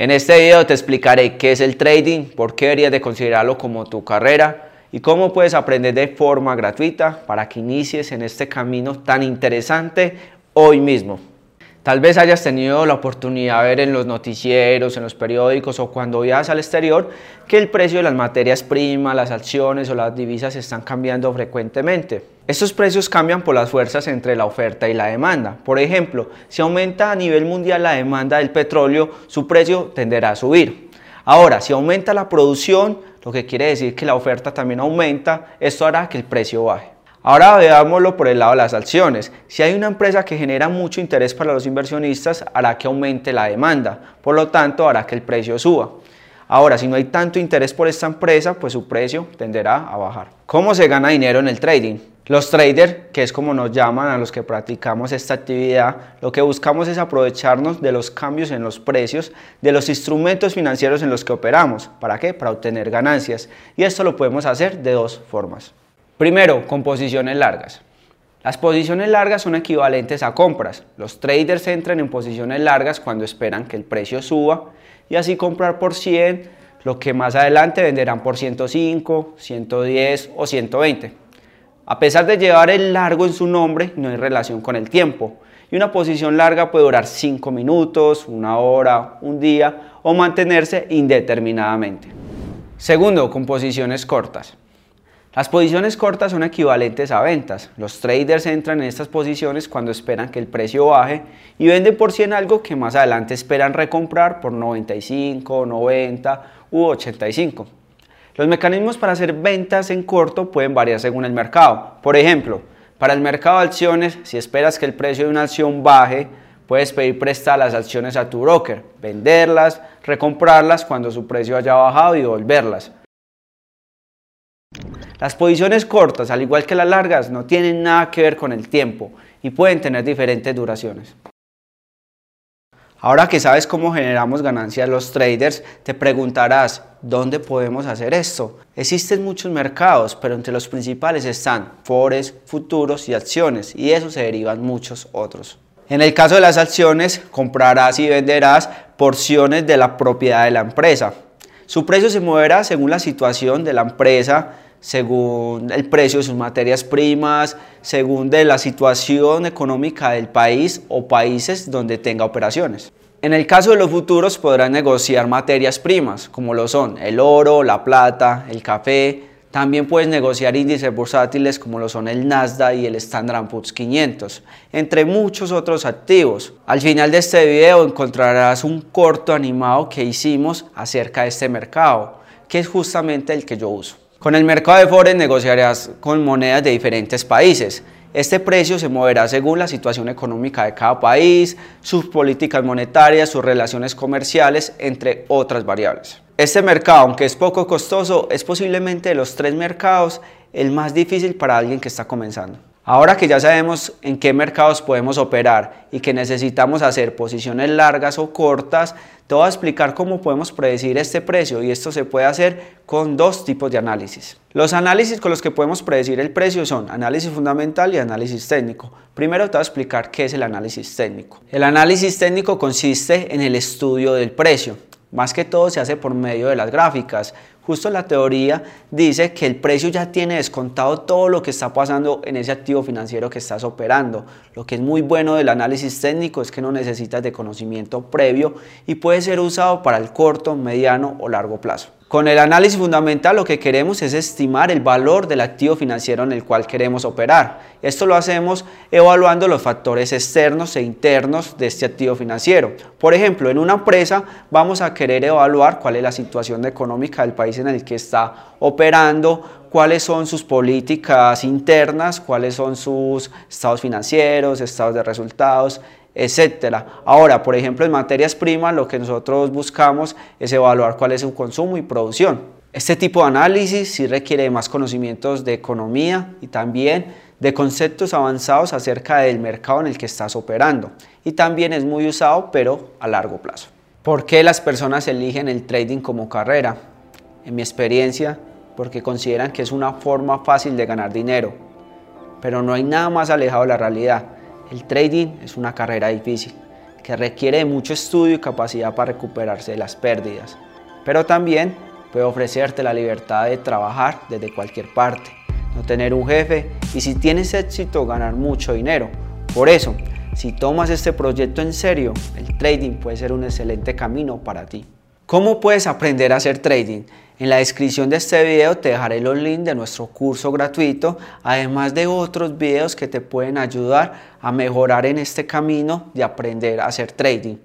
En este video te explicaré qué es el trading, por qué deberías de considerarlo como tu carrera y cómo puedes aprender de forma gratuita para que inicies en este camino tan interesante hoy mismo. Tal vez hayas tenido la oportunidad de ver en los noticieros, en los periódicos o cuando viajas al exterior que el precio de las materias primas, las acciones o las divisas están cambiando frecuentemente. Estos precios cambian por las fuerzas entre la oferta y la demanda. Por ejemplo, si aumenta a nivel mundial la demanda del petróleo, su precio tenderá a subir. Ahora, si aumenta la producción, lo que quiere decir que la oferta también aumenta, esto hará que el precio baje. Ahora veámoslo por el lado de las acciones. Si hay una empresa que genera mucho interés para los inversionistas, hará que aumente la demanda, por lo tanto hará que el precio suba. Ahora, si no hay tanto interés por esta empresa, pues su precio tenderá a bajar. ¿Cómo se gana dinero en el trading? Los traders, que es como nos llaman a los que practicamos esta actividad, lo que buscamos es aprovecharnos de los cambios en los precios de los instrumentos financieros en los que operamos. ¿Para qué? Para obtener ganancias. Y esto lo podemos hacer de dos formas. Primero, con posiciones largas. Las posiciones largas son equivalentes a compras. Los traders entran en posiciones largas cuando esperan que el precio suba y así comprar por 100 lo que más adelante venderán por 105, 110 o 120. A pesar de llevar el largo en su nombre, no hay relación con el tiempo. Y una posición larga puede durar 5 minutos, una hora, un día o mantenerse indeterminadamente. Segundo, con posiciones cortas. Las posiciones cortas son equivalentes a ventas. Los traders entran en estas posiciones cuando esperan que el precio baje y venden por 100 algo que más adelante esperan recomprar por 95, 90 u 85. Los mecanismos para hacer ventas en corto pueden variar según el mercado. Por ejemplo, para el mercado de acciones, si esperas que el precio de una acción baje, puedes pedir prestar las acciones a tu broker, venderlas, recomprarlas cuando su precio haya bajado y devolverlas. Las posiciones cortas, al igual que las largas, no tienen nada que ver con el tiempo y pueden tener diferentes duraciones. Ahora que sabes cómo generamos ganancias los traders, te preguntarás, ¿dónde podemos hacer esto? Existen muchos mercados, pero entre los principales están forex, futuros y acciones, y de eso se derivan muchos otros. En el caso de las acciones, comprarás y venderás porciones de la propiedad de la empresa. Su precio se moverá según la situación de la empresa, según el precio de sus materias primas, según de la situación económica del país o países donde tenga operaciones. En el caso de los futuros podrán negociar materias primas, como lo son el oro, la plata, el café. También puedes negociar índices bursátiles como lo son el Nasdaq y el Standard Poor's 500, entre muchos otros activos. Al final de este video encontrarás un corto animado que hicimos acerca de este mercado, que es justamente el que yo uso. Con el mercado de Forex negociarás con monedas de diferentes países. Este precio se moverá según la situación económica de cada país, sus políticas monetarias, sus relaciones comerciales, entre otras variables. Este mercado, aunque es poco costoso, es posiblemente de los tres mercados el más difícil para alguien que está comenzando. Ahora que ya sabemos en qué mercados podemos operar y que necesitamos hacer posiciones largas o cortas, te voy a explicar cómo podemos predecir este precio y esto se puede hacer con dos tipos de análisis. Los análisis con los que podemos predecir el precio son análisis fundamental y análisis técnico. Primero te voy a explicar qué es el análisis técnico. El análisis técnico consiste en el estudio del precio. Más que todo se hace por medio de las gráficas. Justo la teoría dice que el precio ya tiene descontado todo lo que está pasando en ese activo financiero que estás operando. Lo que es muy bueno del análisis técnico es que no necesitas de conocimiento previo y puede ser usado para el corto, mediano o largo plazo. Con el análisis fundamental lo que queremos es estimar el valor del activo financiero en el cual queremos operar. Esto lo hacemos evaluando los factores externos e internos de este activo financiero. Por ejemplo, en una empresa vamos a querer evaluar cuál es la situación económica del país en el que está operando, cuáles son sus políticas internas, cuáles son sus estados financieros, estados de resultados, etcétera. Ahora, por ejemplo, en materias primas lo que nosotros buscamos es evaluar cuál es su consumo y producción. Este tipo de análisis sí requiere más conocimientos de economía y también de conceptos avanzados acerca del mercado en el que estás operando y también es muy usado pero a largo plazo. ¿Por qué las personas eligen el trading como carrera? En mi experiencia, porque consideran que es una forma fácil de ganar dinero, pero no hay nada más alejado de la realidad. El trading es una carrera difícil. que requiere mucho estudio y capacidad para recuperarse de las pérdidas, pero también puede ofrecerte la libertad de trabajar desde cualquier parte, no tener un jefe y si tienes éxito ganar mucho dinero. Por eso, si tomas este proyecto en serio, el trading puede ser un excelente camino para ti. ¿Cómo puedes aprender a hacer trading? En la descripción de este video te dejaré los links de nuestro curso gratuito, además de otros videos que te pueden ayudar a mejorar en este camino de aprender a hacer trading.